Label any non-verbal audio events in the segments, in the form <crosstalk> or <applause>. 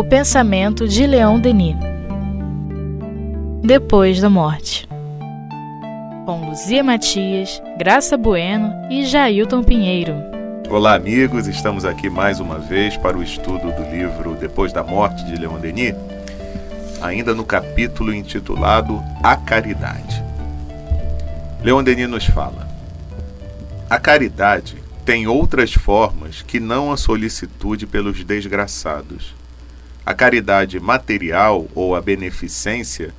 O pensamento de Leon Denis. Depois da morte. Com Luzia Matias, Graça Bueno e Jailton Pinheiro. Olá, amigos. Estamos aqui mais uma vez para o estudo do livro Depois da Morte de Leon Denis, ainda no capítulo intitulado A Caridade. Leon Denis nos fala: A caridade tem outras formas que não a solicitude pelos desgraçados. A caridade material ou a beneficência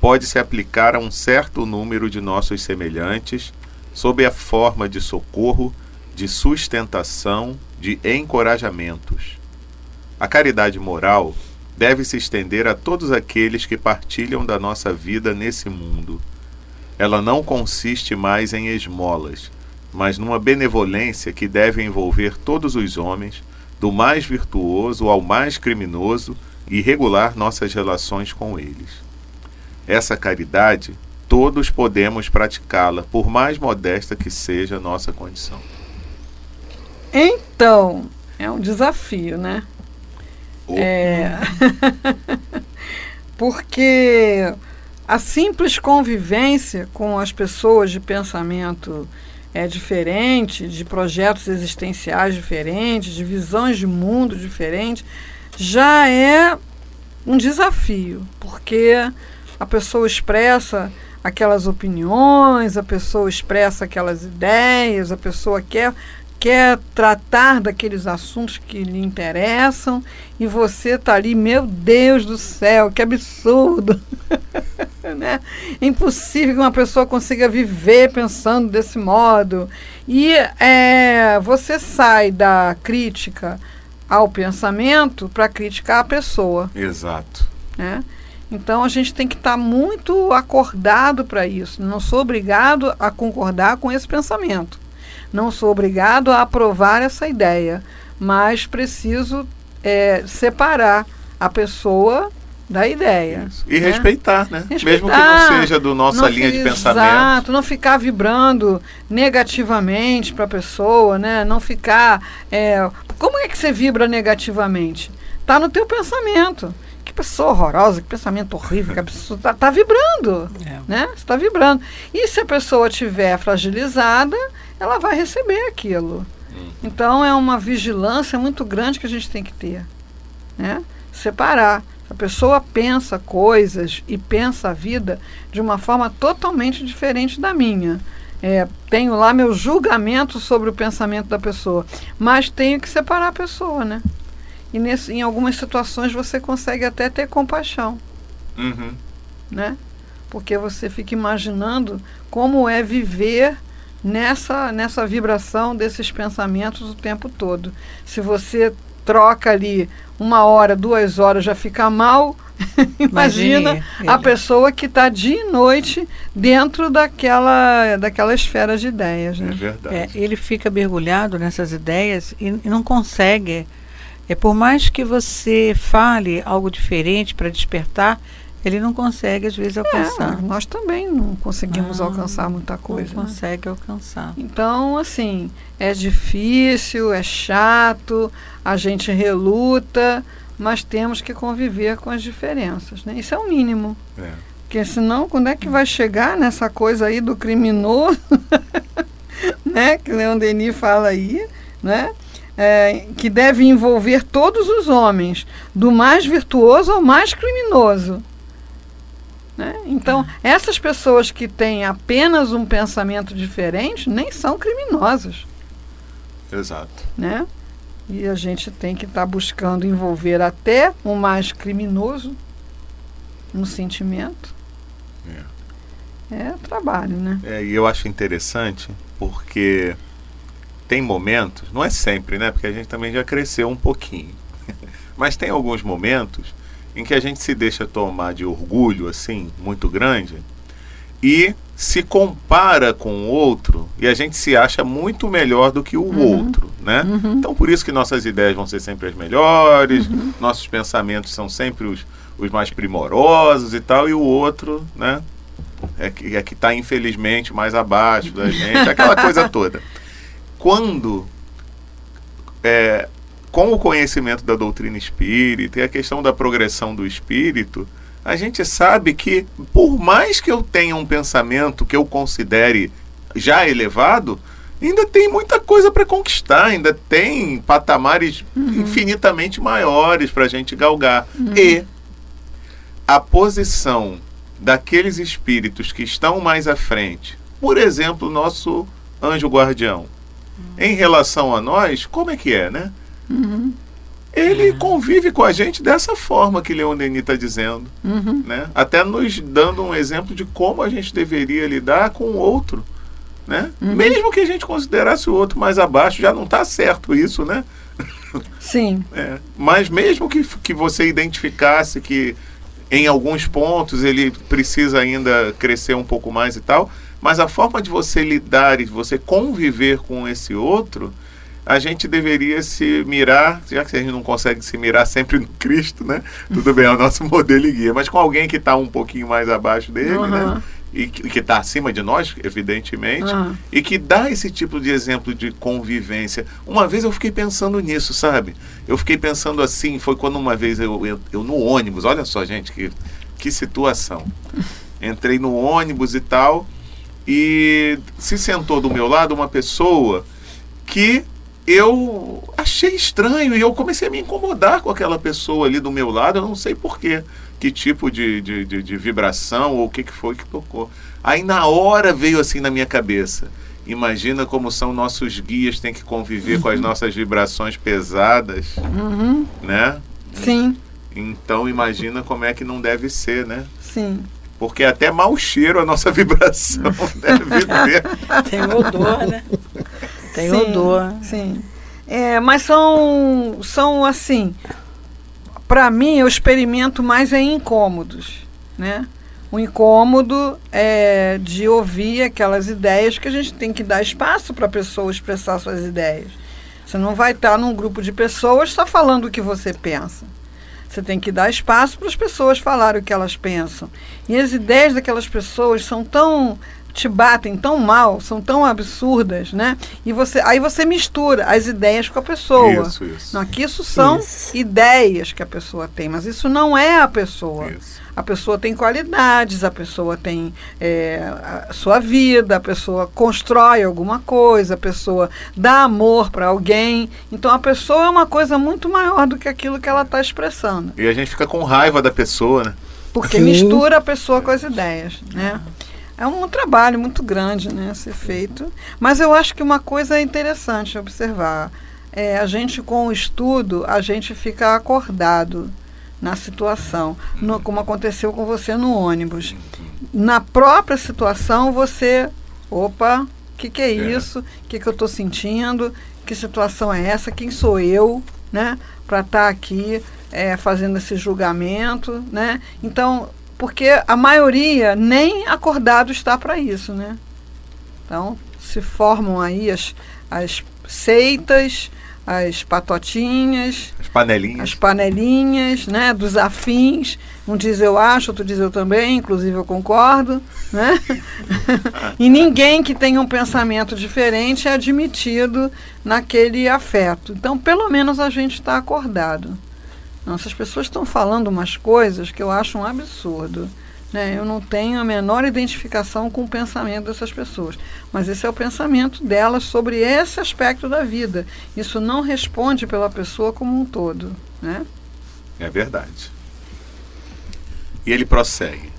pode se aplicar a um certo número de nossos semelhantes sob a forma de socorro, de sustentação, de encorajamentos. A caridade moral deve se estender a todos aqueles que partilham da nossa vida nesse mundo. Ela não consiste mais em esmolas, mas numa benevolência que deve envolver todos os homens, do mais virtuoso ao mais criminoso, e regular nossas relações com eles. Essa caridade, todos podemos praticá-la, por mais modesta que seja a nossa condição. Então, é um desafio, né? Oh. É... <laughs> Porque a simples convivência com as pessoas de pensamento é diferente, de projetos existenciais diferentes, de visões de mundo diferentes, já é um desafio, porque a pessoa expressa aquelas opiniões, a pessoa expressa aquelas ideias, a pessoa quer quer tratar daqueles assuntos que lhe interessam e você está ali, meu Deus do céu, que absurdo! <laughs> né? É impossível que uma pessoa consiga viver pensando desse modo. E é, você sai da crítica ao pensamento para criticar a pessoa. Exato. Né? Então a gente tem que estar tá muito acordado para isso. Não sou obrigado a concordar com esse pensamento. Não sou obrigado a aprovar essa ideia. Mas preciso é, separar a pessoa da ideia. Isso. E né? respeitar, né? Respeitar, Mesmo que não seja do nossa linha de pensamento. Exato, não ficar vibrando negativamente para a pessoa, né? Não ficar. É, como é que você vibra negativamente? Está no teu pensamento. Pessoa horrorosa, que pensamento horrível, que a pessoa está tá vibrando. É. Né? está vibrando. E se a pessoa estiver fragilizada, ela vai receber aquilo. Hum. Então é uma vigilância muito grande que a gente tem que ter. Né? Separar a pessoa pensa coisas e pensa a vida de uma forma totalmente diferente da minha. É, tenho lá meu julgamento sobre o pensamento da pessoa, mas tenho que separar a pessoa, né? E nesse, em algumas situações você consegue até ter compaixão, uhum. né? Porque você fica imaginando como é viver nessa, nessa vibração desses pensamentos o tempo todo. Se você troca ali uma hora, duas horas, já fica mal. <laughs> Imagina a pessoa que está dia e noite dentro daquela, daquela esfera de ideias. Né? É verdade. É, ele fica mergulhado nessas ideias e, e não consegue. É por mais que você fale algo diferente para despertar, ele não consegue às vezes alcançar. É, nós também não conseguimos não, alcançar muita coisa. Não né? consegue alcançar. Então, assim, é difícil, é chato, a gente reluta, mas temos que conviver com as diferenças. Né? Isso é o mínimo. É. Porque senão, quando é que vai chegar nessa coisa aí do criminoso, <laughs> né? Que Leon Denis fala aí, né? É, que deve envolver todos os homens, do mais virtuoso ao mais criminoso. Né? Então, essas pessoas que têm apenas um pensamento diferente nem são criminosas. Exato. Né? E a gente tem que estar tá buscando envolver até o mais criminoso no sentimento. É. é trabalho, né? É, e eu acho interessante porque tem momentos, não é sempre, né? Porque a gente também já cresceu um pouquinho. <laughs> Mas tem alguns momentos em que a gente se deixa tomar de orgulho assim muito grande e se compara com o outro e a gente se acha muito melhor do que o uhum. outro, né? Uhum. Então por isso que nossas ideias vão ser sempre as melhores, uhum. nossos pensamentos são sempre os, os mais primorosos e tal, e o outro, né? É que é que está infelizmente mais abaixo da gente, aquela coisa <laughs> toda. Quando é, com o conhecimento da doutrina espírita e a questão da progressão do espírito, a gente sabe que, por mais que eu tenha um pensamento que eu considere já elevado, ainda tem muita coisa para conquistar, ainda tem patamares uhum. infinitamente maiores para a gente galgar. Uhum. E a posição daqueles espíritos que estão mais à frente, por exemplo, nosso anjo guardião. Em relação a nós, como é que é, né? Uhum. Ele uhum. convive com a gente dessa forma que Leon Denis está dizendo, uhum. né? Até nos dando um exemplo de como a gente deveria lidar com o outro, né? Mesmo que a gente considerasse o outro mais abaixo, já não está certo isso, né? Sim. <laughs> É. Mas mesmo que, que você identificasse que em alguns pontos ele precisa ainda crescer um pouco mais e tal, mas a forma de você lidar e de você conviver com esse outro, a gente deveria se mirar, já que a gente não consegue se mirar sempre no Cristo, né? Tudo bem, é o nosso <laughs> modelo e guia, mas com alguém que está um pouquinho mais abaixo dele, uhum. né? E que está acima de nós, evidentemente, uhum. e que dá esse tipo de exemplo de convivência. Uma vez eu fiquei pensando nisso, sabe? Eu fiquei pensando assim, foi quando uma vez eu, eu, eu no ônibus, olha só, gente, que, que situação. Entrei no ônibus e tal, e se sentou do meu lado uma pessoa que eu achei estranho e eu comecei a me incomodar com aquela pessoa ali do meu lado, eu não sei porquê, que tipo de, de, de, de vibração ou o que, que foi que tocou. Aí na hora veio assim na minha cabeça. Imagina como são nossos guias, tem que conviver uhum. com as uhum. nossas vibrações pesadas, uhum. né? Sim. Então imagina como é que não deve ser, né? Sim. Porque até mau cheiro a nossa <laughs> vibração deve ter. <laughs> Tem odor, né? Tem sim, odor. Sim. É, mas são, são assim, para mim eu experimento mais em incômodos, né? O incômodo é de ouvir aquelas ideias que a gente tem que dar espaço para a pessoa expressar suas ideias. Você não vai estar num grupo de pessoas só falando o que você pensa. Você tem que dar espaço para as pessoas falarem o que elas pensam. E as ideias daquelas pessoas são tão te batem tão mal, são tão absurdas, né? E você, aí você mistura as ideias com a pessoa. Isso, isso. Não, que isso são isso. ideias que a pessoa tem, mas isso não é a pessoa. Isso. A pessoa tem qualidades, a pessoa tem é, a sua vida, a pessoa constrói alguma coisa, a pessoa dá amor para alguém. Então a pessoa é uma coisa muito maior do que aquilo que ela está expressando. E a gente fica com raiva da pessoa, né? Porque Sim. mistura a pessoa com as ideias, né? É um trabalho muito grande né, a ser feito. Mas eu acho que uma coisa é interessante observar. É, a gente, com o estudo, a gente fica acordado na situação, no, como aconteceu com você no ônibus. Na própria situação, você, opa, o que, que é, é. isso? O que, que eu estou sentindo? Que situação é essa? Quem sou eu, né? Para estar tá aqui é, fazendo esse julgamento, né? Então, porque a maioria nem acordado está para isso, né? Então, se formam aí as, as seitas, as patotinhas, as panelinhas, as panelinhas, né, dos afins. Um diz eu acho, outro diz eu também, inclusive eu concordo, né? <laughs> e ninguém que tenha um pensamento diferente é admitido naquele afeto. Então, pelo menos a gente está acordado. Essas pessoas estão falando umas coisas que eu acho um absurdo. Né? Eu não tenho a menor identificação com o pensamento dessas pessoas. Mas esse é o pensamento delas sobre esse aspecto da vida. Isso não responde pela pessoa como um todo. Né? É verdade. E ele prossegue.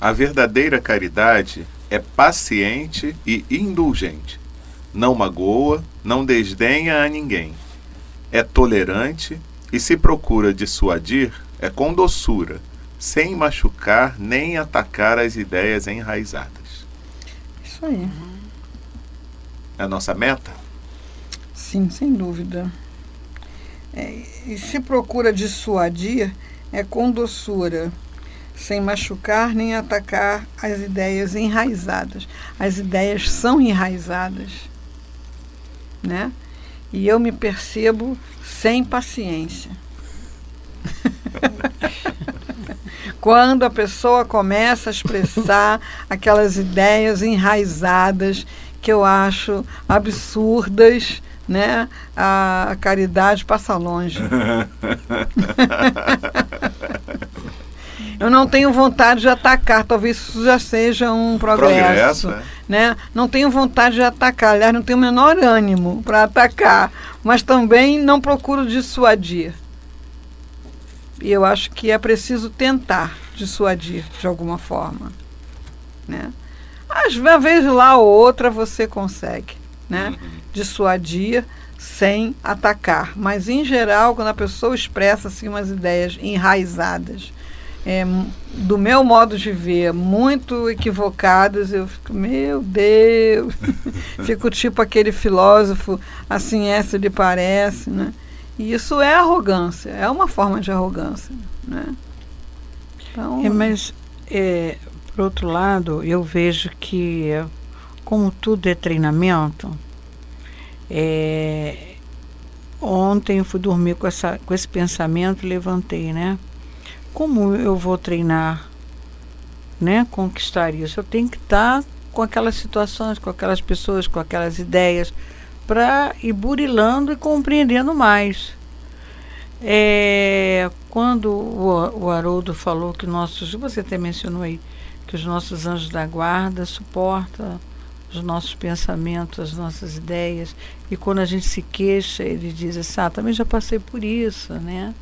A verdadeira caridade é paciente e indulgente. Não magoa, não desdenha a ninguém. É tolerante e se procura dissuadir, é com doçura, sem machucar nem atacar as ideias enraizadas. Isso aí. É a nossa meta? Sim, sem dúvida. É, e se procura dissuadir, é com doçura, sem machucar nem atacar as ideias enraizadas. As ideias são enraizadas, né? E eu me percebo sem paciência. <laughs> Quando a pessoa começa a expressar aquelas ideias enraizadas que eu acho absurdas, né, a caridade passa longe. <laughs> Eu não tenho vontade de atacar, talvez isso já seja um progresso. Progresso, é. né? Não tenho vontade de atacar, aliás, não tenho o menor ânimo para atacar, mas também não procuro dissuadir. E eu acho que é preciso tentar dissuadir de alguma forma. Né? Às vezes lá ou outra você consegue né? dissuadir sem atacar. Mas em geral, quando a pessoa expressa assim, umas ideias enraizadas, é, do meu modo de ver, muito equivocadas, eu fico, meu Deus, <laughs> fico tipo aquele filósofo, assim essa lhe parece, né? E isso é arrogância, é uma forma de arrogância, né? Então, é, mas, é, por outro lado, eu vejo que, como tudo é treinamento, é, ontem eu fui dormir com, essa, com esse pensamento, levantei, né? Como eu vou treinar, né, conquistar isso? Eu tenho que estar com aquelas situações, com aquelas pessoas, com aquelas ideias, para ir burilando e compreendendo mais. É, quando o, o Haroldo falou que nossos, você até mencionou aí, que os nossos anjos da guarda suportam os nossos pensamentos, as nossas ideias, e quando a gente se queixa, ele diz assim, ah, também já passei por isso, né?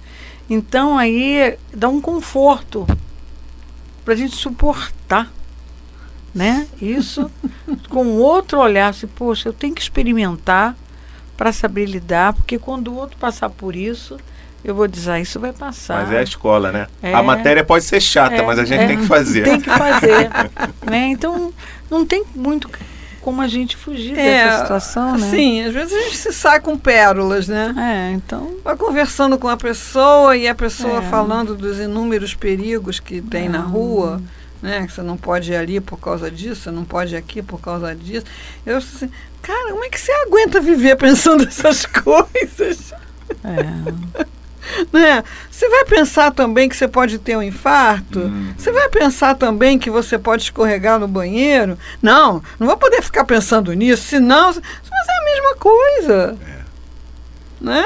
Então aí dá um conforto para a gente suportar, né? Isso <laughs> com outro olhar, assim, poxa, eu tenho que experimentar para saber lidar, porque quando o outro passar por isso, eu vou dizer, ah, isso vai passar. Mas é a escola, né? É. A matéria pode ser chata, É, mas a gente é. tem que fazer. Tem que fazer, <laughs> né? Então não tem muito como a gente fugir dessa situação, né? Sim, às vezes a gente se sai com pérolas, né? É, então Vai conversando com a pessoa e a pessoa É. falando dos inúmeros perigos que tem na Ah. rua, né? Que você não pode ir ali por causa disso, você não pode ir aqui por causa disso. Eu assim, cara, como é que você aguenta viver <laughs> pensando essas <laughs> coisas? é, <laughs> Né? Você vai pensar também que você pode ter um infarto? Hum. Você vai pensar também que você pode escorregar no banheiro? Não, não vou poder ficar pensando nisso, senão. Mas é a mesma coisa. Né?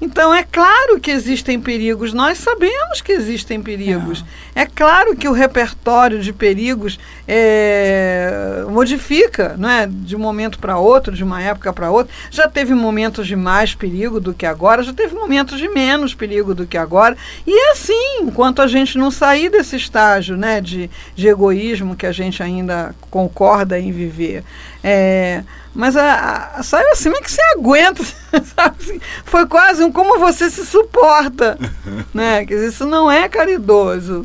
Então é claro que existem perigos, nós sabemos que existem perigos. É claro que o repertório de perigos é, modifica não é? de um momento para outro, de uma época para outra. Já teve momentos de mais perigo do que agora, já teve momentos de menos perigo do que agora. E é assim, enquanto a gente não sair desse estágio né, de, de egoísmo que a gente ainda concorda em viver. É, mas a, a, sabe assim, como é que você aguenta? <laughs> sabe assim? Foi quase um como você se suporta. <laughs> né? Quer dizer, isso não é caridoso.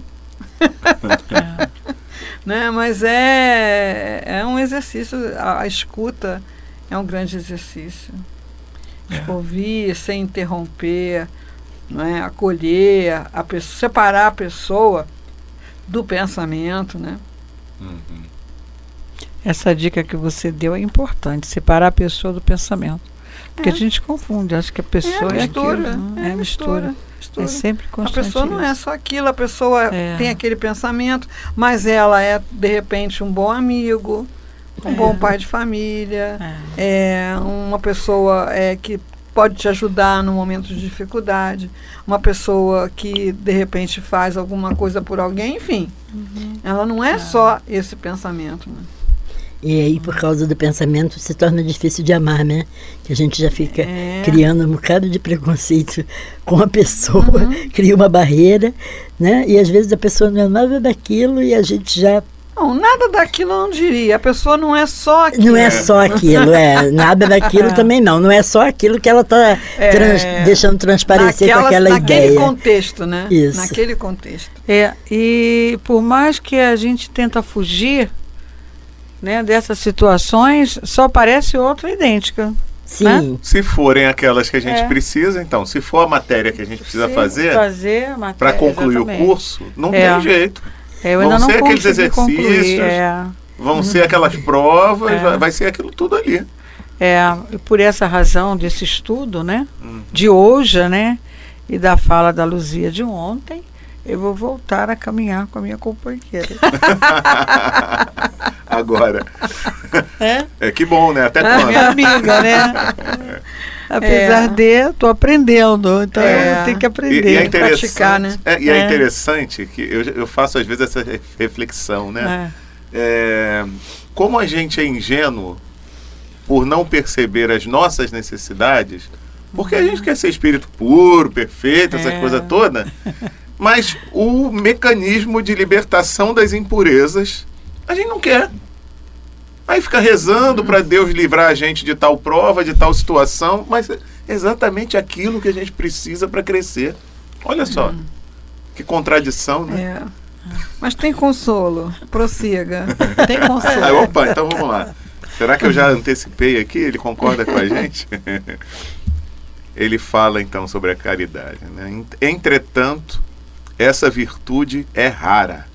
<laughs> né? Mas é, é um exercício, a, a escuta é um grande exercício. Tipo, Ouvir sem interromper, não é? acolher, a pessoa, separar a pessoa do pensamento, né? Uhum. Essa dica que você deu é importante, separar a pessoa do pensamento. Porque É. a gente confunde, acha que a pessoa é, mistura, aquilo. não, é É, mistura. mistura. É sempre A constante pessoa não é isso. só aquilo, a pessoa É. tem aquele pensamento, mas ela é, de repente, um bom amigo, um É. bom pai de família, É. é uma pessoa é, que pode te ajudar no momento de dificuldade, uma pessoa que, de repente, faz alguma coisa por alguém, enfim. Uhum. Ela não é só esse pensamento. Né? E aí, por causa do pensamento, se torna difícil de amar, né? Que a gente já fica É. criando um bocado de preconceito <laughs> com a pessoa, Uhum. cria uma barreira, né? E às vezes a pessoa não é nada daquilo e a gente já Não, nada daquilo eu não diria. A pessoa não é só aquilo. não é só aquilo, é nada daquilo <laughs> também não. Não é só aquilo que ela está É. deixando transparecer com Naquela- aquela naquele ideia. contexto, né? Isso. Naquele contexto. É, e por mais que a gente tenta fugir né, dessas situações, só aparece outra idêntica. Sim, Se forem aquelas que a gente É. precisa, então, se for a matéria que a gente precisa Se fazer fazer para concluir exatamente. o curso, não É. tem jeito. É, vão ser aqueles consegui concluir. exercícios. É, Vão ser aquelas provas, É. vai, vai ser aquilo tudo ali. é, e por essa razão desse estudo, né, Hum. de hoje, né, e da fala da Luzia de ontem, eu vou voltar a caminhar com a minha companheira. <laughs> Agora. É? É que bom, né? Até Minha quando? amiga, né? <laughs> Apesar É. de, estou aprendendo. Então É. tenho que E, aprender. e é que interessante, praticar, né? é, e é, É. interessante que eu, eu faço às vezes essa re- reflexão, né? É, como a gente é ingênuo por não perceber as nossas necessidades, porque a gente quer ser espírito puro, perfeito, essa É. coisa toda, <laughs> mas o mecanismo de libertação das impurezas a gente não quer. Aí fica rezando para Deus livrar a gente de tal prova, de tal situação, mas é exatamente aquilo que a gente precisa para crescer. Olha só, que contradição, né? É. Mas tem consolo. Prossiga. Tem <laughs> consolo. Ah, opa, então vamos lá. Será que eu já antecipei aqui? Ele concorda com a gente? <laughs> Ele fala então sobre a caridade. Né? Entretanto, essa virtude é rara.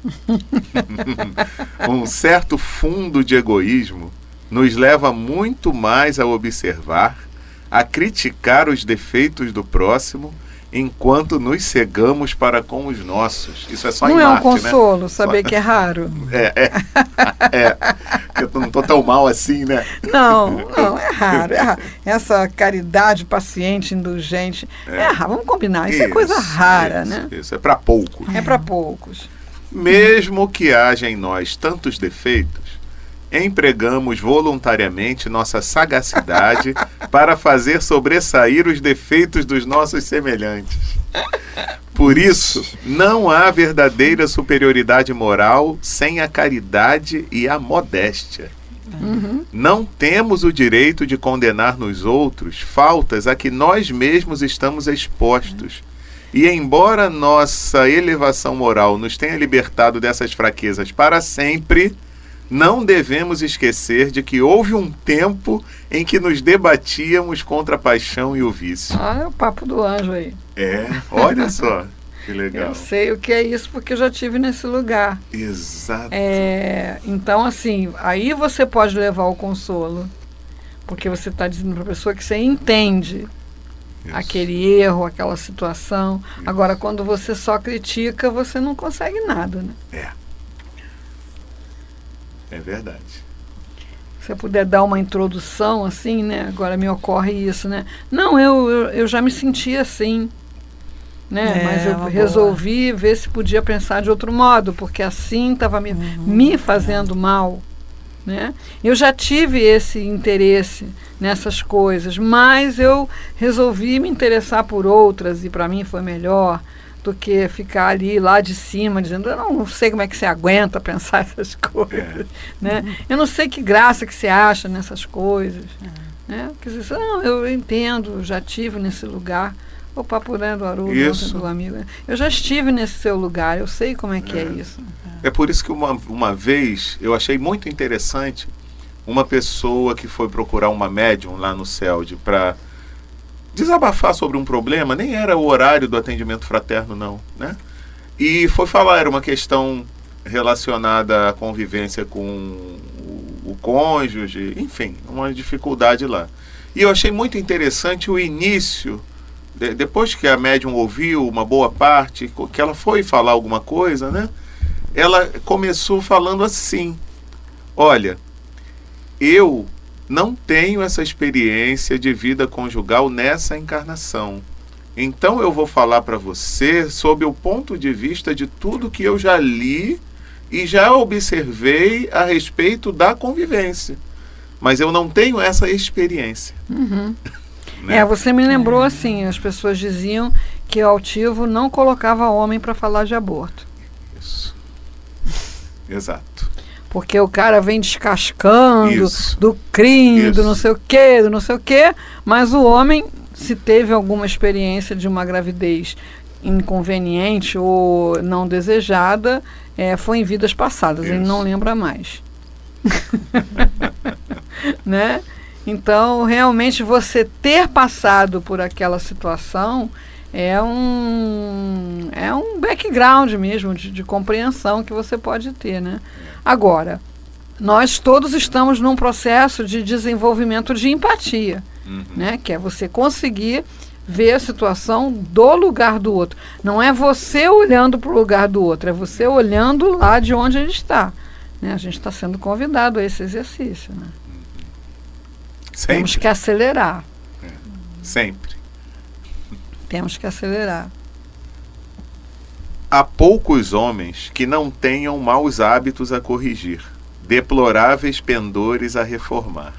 <laughs> um certo fundo de egoísmo nos leva muito mais a observar, a criticar os defeitos do próximo, enquanto nos cegamos para com os nossos. Isso é só não em é um Marte, né? consolo saber Só- que é raro. <laughs> É, é. é. Eu não tô tão mal assim, né? Não, não, é raro, é raro. <laughs> Essa caridade paciente, indulgente, é, raro. Vamos combinar, isso, é coisa rara, isso, né? Isso é para poucos. É para poucos. Mesmo que haja em nós tantos defeitos, empregamos voluntariamente nossa sagacidade <laughs> para fazer sobressair os defeitos dos nossos semelhantes. Por isso, não há verdadeira superioridade moral sem a caridade e a modéstia. Não temos o direito de condenar nos outros faltas a que nós mesmos estamos expostos. E embora nossa elevação moral nos tenha libertado dessas fraquezas para sempre, não devemos esquecer de que houve um tempo em que nos debatíamos contra a paixão e o vício. Ah, é o papo do anjo aí. É, olha só que <laughs> legal. Eu sei o que é isso porque eu já tive nesse lugar. Exato. É, então, assim, aí você pode levar o consolo. Porque você está dizendo para a pessoa que você entende Isso. aquele erro, aquela situação. Agora, quando você só critica, você não consegue nada, né? É verdade. Se você puder dar uma introdução, assim, né? Agora me ocorre isso, né? Não, eu, eu, eu já me senti assim. Né? É, Mas eu resolvi ver se podia pensar de outro modo, porque assim estava me, me fazendo mal. Né? Eu já tive esse interesse nessas coisas, mas eu resolvi me interessar por outras e para mim foi melhor do que ficar ali lá de cima dizendo eu não sei como é que você aguenta pensar <laughs> essas coisas, né? Eu não sei que graça que você acha nessas coisas, né? Quer dizer, não, eu entendo, já tive nesse lugar. O papo né, do amigo. né? Eu já estive nesse seu lugar, eu sei como é que é, isso. É por isso que uma, uma vez eu achei muito interessante uma pessoa que foi procurar uma médium lá no CELD para desabafar sobre um problema, nem era o horário do atendimento fraterno, não, né? E foi falar, era uma questão relacionada à convivência com o, cônjuge, enfim, uma dificuldade lá. E eu achei muito interessante o início, de- depois que a médium ouviu uma boa parte, que ela foi falar alguma coisa, né? Ela começou falando assim: Olha, eu não tenho essa experiência de vida conjugal nessa encarnação. Então eu vou falar para você sob o ponto de vista de tudo que eu já li e já observei a respeito da convivência. Mas eu não tenho essa experiência. <laughs> né? É, você me lembrou assim, as pessoas diziam que o altivo não colocava homem para falar de aborto. Isso. Exato. Porque o cara vem descascando Isso. do crime, do Isso. não sei o quê, do não sei o quê, mas o homem, se teve alguma experiência de uma gravidez inconveniente ou não desejada, é, foi em vidas passadas, ele Isso. não lembra mais. <laughs> né? Então, realmente, você ter passado por aquela situação é um, é um background mesmo de, de compreensão que você pode ter, né? Agora, nós todos estamos num processo de desenvolvimento de empatia, Uhum. né? Que é você conseguir ver a situação do lugar do outro. Não é você olhando para o lugar do outro, é você olhando lá de onde ele está. Né? A gente está sendo convidado a esse exercício. Né? Temos Sempre. que acelerar. Sempre. Temos que acelerar. Há poucos homens que não tenham maus hábitos a corrigir, deploráveis pendores a reformar.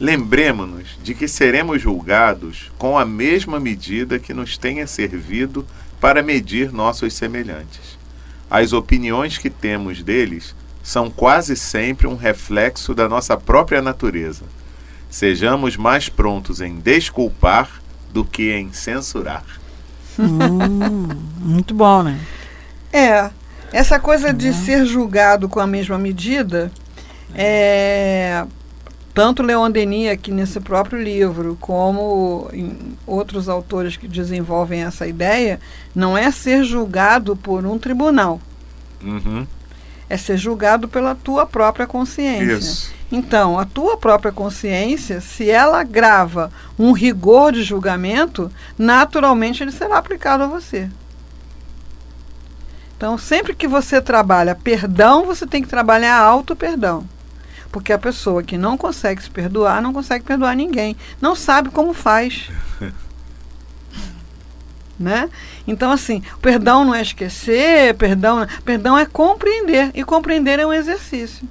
Lembremos-nos de que seremos julgados com a mesma medida que nos tenha servido para medir nossos semelhantes. As opiniões que temos deles são quase sempre um reflexo da nossa própria natureza. Sejamos mais prontos em desculpar do que em censurar. Hum, muito bom, né? É, essa coisa de ser julgado com a mesma medida, é, tanto Leon Denis aqui nesse próprio livro, como em outros autores que desenvolvem essa ideia, não é ser julgado por um tribunal, Uhum. é ser julgado pela tua própria consciência. Isso. Então, a tua própria consciência, se ela grava um rigor de julgamento, naturalmente ele será aplicado a você. Então, sempre que você trabalha perdão, você tem que trabalhar auto-perdão. Porque a pessoa que não consegue se perdoar, não consegue perdoar ninguém. Não sabe como faz. <laughs> né? Então, assim, perdão não é esquecer, perdão, perdão é compreender. E compreender é um exercício.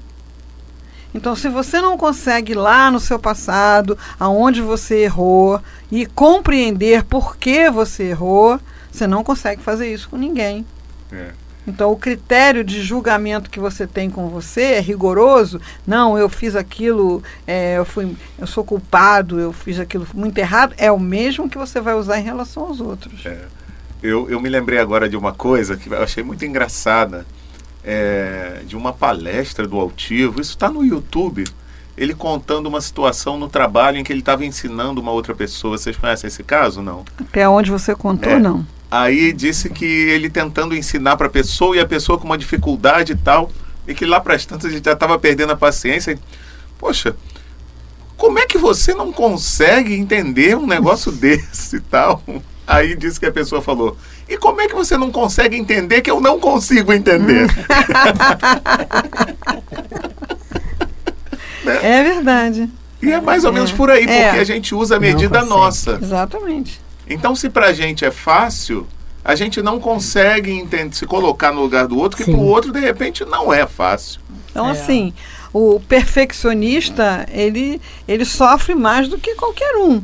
Então, se você não consegue ir lá no seu passado, aonde você errou, e compreender por que você errou, você não consegue fazer isso com ninguém. É. Então, o critério de julgamento que você tem com você é rigoroso. Não, eu fiz aquilo, é, eu, fui, eu sou culpado, eu fiz aquilo muito errado. É o mesmo que você vai usar em relação aos outros. É. Eu, eu me lembrei agora de uma coisa que eu achei muito engraçada, é, de uma palestra do Altivo. Isso está no YouTube. Ele contando uma situação no trabalho em que ele estava ensinando uma outra pessoa. Vocês conhecem esse caso, não? Até onde você contou, É. não. Aí disse que ele tentando ensinar para a pessoa e a pessoa com uma dificuldade e tal, e que lá para as tantas ele já estava perdendo a paciência. Poxa, como é que você não consegue entender um negócio <laughs> desse e tal? Aí disse que a pessoa falou: E como é que você não consegue entender que eu não consigo entender? <laughs> É verdade. e é mais ou menos por aí, porque É. a gente usa a medida nossa. Exatamente. Então, se pra gente é fácil, a gente não consegue entender, se colocar no lugar do outro, que Sim. pro outro, de repente, não é fácil. Então, É. assim, o perfeccionista, ele, ele sofre mais do que qualquer um.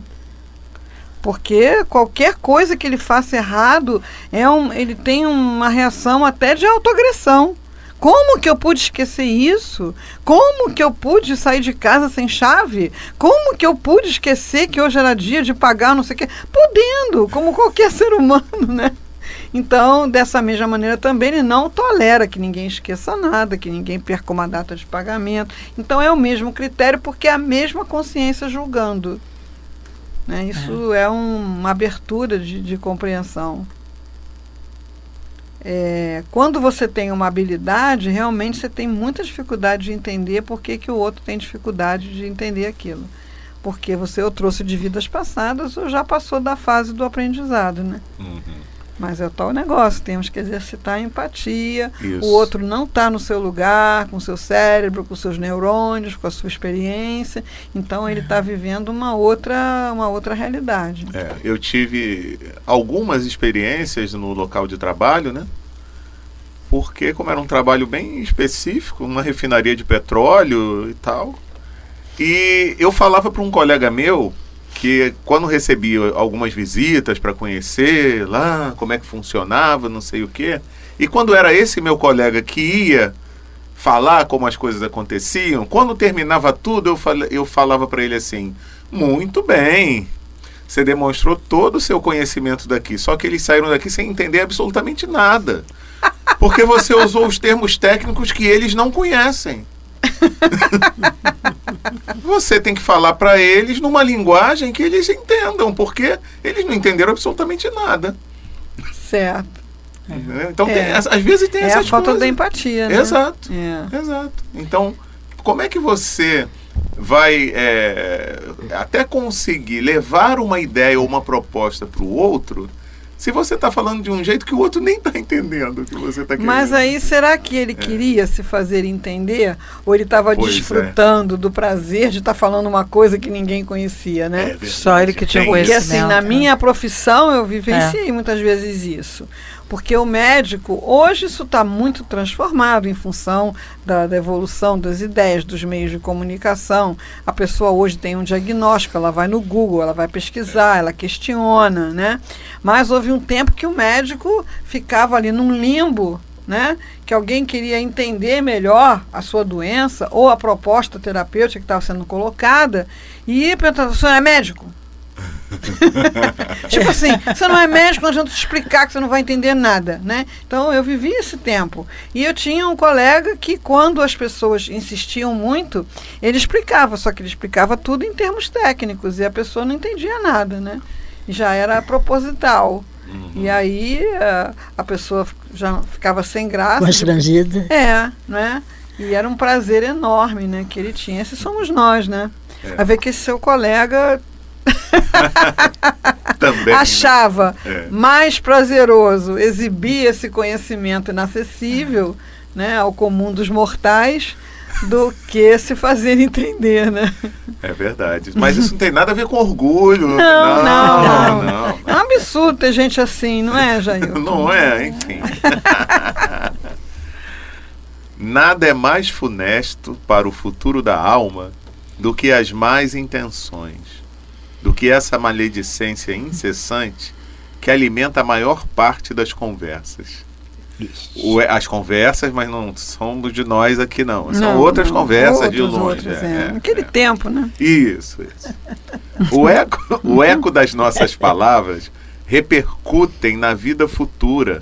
Porque qualquer coisa que ele faça errado, é um, ele tem uma reação até de autoagressão. Como que eu pude esquecer isso? Como que eu pude sair de casa sem chave? Como que eu pude esquecer que hoje era dia de pagar não sei o quê? Podendo, como qualquer <laughs> ser humano, né? Então, dessa mesma maneira também, ele não tolera que ninguém esqueça nada, que ninguém perca uma data de pagamento. Então, é o mesmo critério, porque é a mesma consciência julgando. Né? Isso é, um- uma abertura de, de compreensão. É, quando você tem uma habilidade, realmente você tem muita dificuldade de entender por que, que o outro tem dificuldade de entender aquilo. Porque você ou trouxe de vidas passadas ou já passou da fase do aprendizado, né? Mas é o tal negócio, temos que exercitar a empatia. Isso. O outro não está no seu lugar, com o seu cérebro, com os seus neurônios, com a sua experiência. Então ele está vivendo uma outra, uma outra realidade. É, eu tive algumas experiências no local de trabalho, né? Porque como era um trabalho bem específico, uma refinaria de petróleo e tal, e eu falava para um colega meu que quando recebia algumas visitas para conhecer lá como é que funcionava, não sei o quê, e quando era esse meu colega que ia falar como as coisas aconteciam, quando terminava tudo, eu, fal eu falava para ele assim: muito bem, você demonstrou todo o seu conhecimento daqui, só que eles saíram daqui sem entender absolutamente nada. Porque você usou os termos técnicos que eles não conhecem. <laughs> Você tem que falar para eles numa linguagem que eles entendam, porque eles não entenderam absolutamente nada. Certo. Então, É. tem às vezes tem É a essas falta coisas. da empatia, né? Exato. É. Exato. Então, como é que você vai é, até conseguir levar uma ideia ou uma proposta para o outro se você está falando de um jeito que o outro nem está entendendo o que você está querendo. Mas aí, será que ele queria se fazer entender? Ou ele estava é. desfrutando do prazer de estar falando uma coisa que ninguém conhecia, né? É. Só ele que tinha Tem Porque isso. assim, na conhecimento, minha profissão eu vivenciei muitas vezes isso. Porque o médico, hoje isso está muito transformado em função da, da evolução das ideias, dos meios de comunicação. A pessoa hoje tem um diagnóstico, ela vai no Google, ela vai pesquisar, ela questiona, né? Mas houve um tempo que o médico ficava ali num limbo, né? Que alguém queria entender melhor a sua doença ou a proposta terapêutica que estava sendo colocada e ia perguntar, o senhor é médico? <laughs> tipo assim, você não é médico, não adianta te explicar que você não vai entender nada, né? Então eu vivi esse tempo. E eu tinha um colega que quando as pessoas insistiam muito, ele explicava, só que ele explicava tudo em termos técnicos e a pessoa não entendia nada, né? Já era proposital. E aí a, a pessoa já ficava sem graça. Constrangida. É, né? E era um prazer enorme, né, que ele tinha. Esses somos nós, né? É. A ver que esse seu colega <laughs> Também. né? achava É. mais prazeroso exibir esse conhecimento inacessível, né, ao comum dos mortais, do que se fazer entender, né? É verdade. Mas isso não tem nada a ver com orgulho. Não, não, não. É um absurdo ter gente assim, não é, Jair? <laughs> Não é, enfim. <laughs> Nada é mais funesto para o futuro da alma do que as más intenções, do que essa maledicência incessante que alimenta a maior parte das conversas. O- as conversas, mas não somos de nós aqui não. São Não, outras não, conversas de outros, longe. outros, é, é. é, Naquele é. tempo, né? Isso, isso. O eco, o eco das nossas palavras repercutem na vida futura.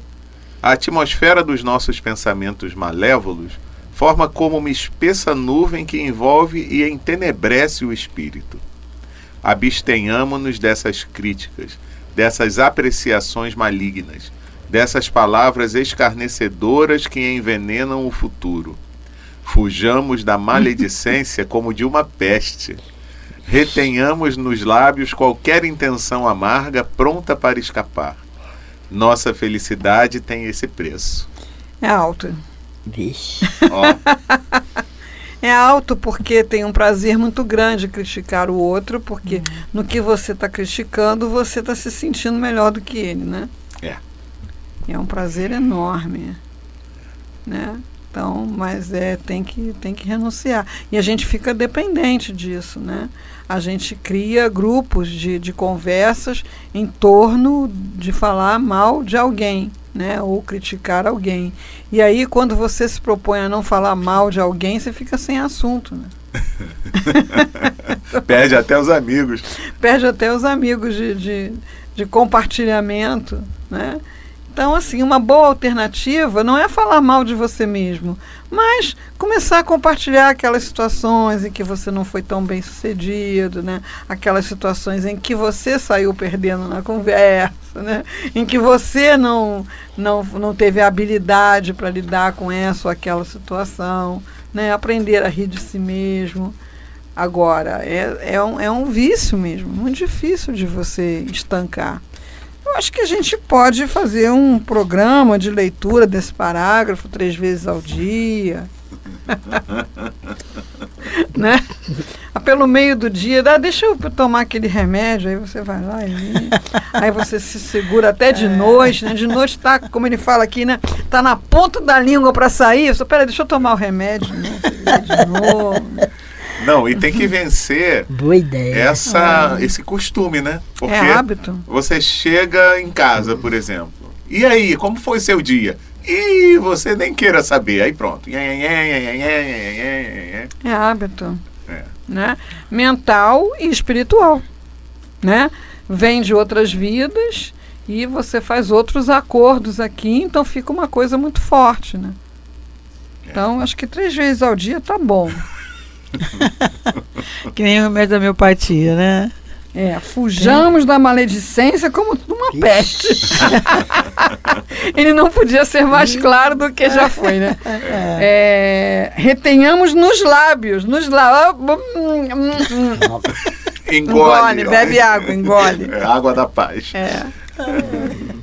A atmosfera dos nossos pensamentos malévolos forma como uma espessa nuvem que envolve e entenebrece o espírito. Abstenhamo-nos dessas críticas, dessas apreciações malignas, dessas palavras escarnecedoras que envenenam o futuro. Fujamos da maledicência <laughs> como de uma peste. Retenhamos nos lábios qualquer intenção amarga pronta para escapar. Nossa felicidade tem esse preço. É alto. Vixe. Ó, <laughs> É alto porque tem um prazer muito grande criticar o outro, porque no que você está criticando, você está se sentindo melhor do que ele, né? É. É um prazer enorme, né? Então, mas é tem que tem que renunciar e a gente fica dependente disso, né? A gente cria grupos de, de conversas em torno de falar mal de alguém, né? Ou criticar alguém. E aí, quando você se propõe a não falar mal de alguém, você fica sem assunto, né? <laughs> perde até os amigos. perde até os amigos de, de, de compartilhamento, né? Então, assim, uma boa alternativa não é falar mal de você mesmo, mas começar a compartilhar aquelas situações em que você não foi tão bem sucedido, né? Aquelas situações em que você saiu perdendo na conversa, né? Em que você não, não, não teve habilidade para lidar com essa ou aquela situação, né? Aprender a rir de si mesmo. Agora, é, é, um, é um vício mesmo, muito difícil de você estancar. Eu acho que a gente pode fazer um programa de leitura desse parágrafo três vezes ao dia. <laughs> né? Ah, Pelo meio do dia, dá, deixa eu tomar aquele remédio, aí você vai lá e aí você se segura até de noite, né? De noite tá, como ele fala aqui, né? Tá na ponta da língua para sair. Eu só, peraí, deixa eu tomar o remédio, né? De novo. Não, e tem que vencer Boa ideia. essa, esse costume, né? Porque É hábito. você chega em casa, por exemplo. E aí, como foi seu dia? E você nem queira saber. Aí pronto. É hábito. É. Né? Mental e espiritual. Né? Vem de outras vidas e você faz outros acordos aqui, então fica uma coisa muito forte. Né? Então, acho que três vezes ao dia tá bom. <laughs> <laughs> Que nem o remédio da miopatia, né? É, fujamos da maledicência como de uma peste. <laughs> Ele não podia ser mais claro do que já foi, né? É, retenhamos nos lábios, nos lábios. Engole. Engole, bebe água, engole. É, água da paz. É.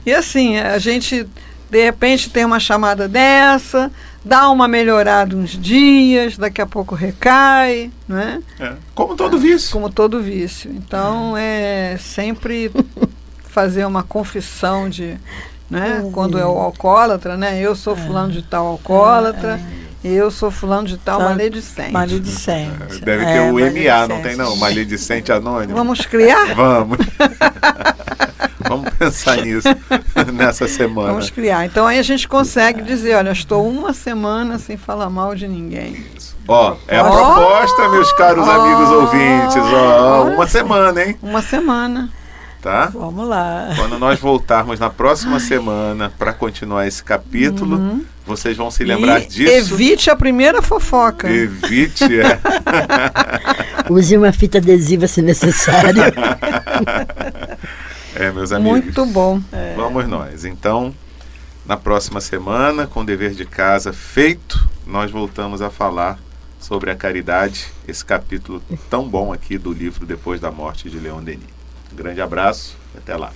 E assim, a gente de repente tem uma chamada dessa, dá uma melhorada uns dias, daqui a pouco recai, né? É. Como todo vício. Como todo vício. Então é sempre <laughs> fazer uma confissão de, né? Quando é o alcoólatra, né? Eu sou fulano de tal alcoólatra. Eu sou fulano de tal maledicente. Maledicente. Deve É, ter o MA, não tem não? Maledicente anônimo. Vamos criar? Vamos. <laughs> Vamos <laughs> pensar nisso <laughs> nessa semana. Vamos criar. Então aí a gente consegue dizer, olha, estou uma semana sem falar mal de ninguém. Ó, é a Ó. proposta, meus caros amigos ouvintes. Ó, uma semana, hein? Uma semana. Tá? Vamos lá. Quando nós voltarmos na próxima semana para continuar esse capítulo, vocês vão se lembrar e disso. evite a primeira fofoca. Evite. é. <laughs> Use uma fita adesiva se necessário. É, meus amigos. Muito bom. Vamos nós. Então, na próxima semana, com o dever de casa feito, nós voltamos a falar sobre a caridade, esse capítulo tão bom aqui do livro Depois da Morte de Leon Denis. Um grande abraço e até lá.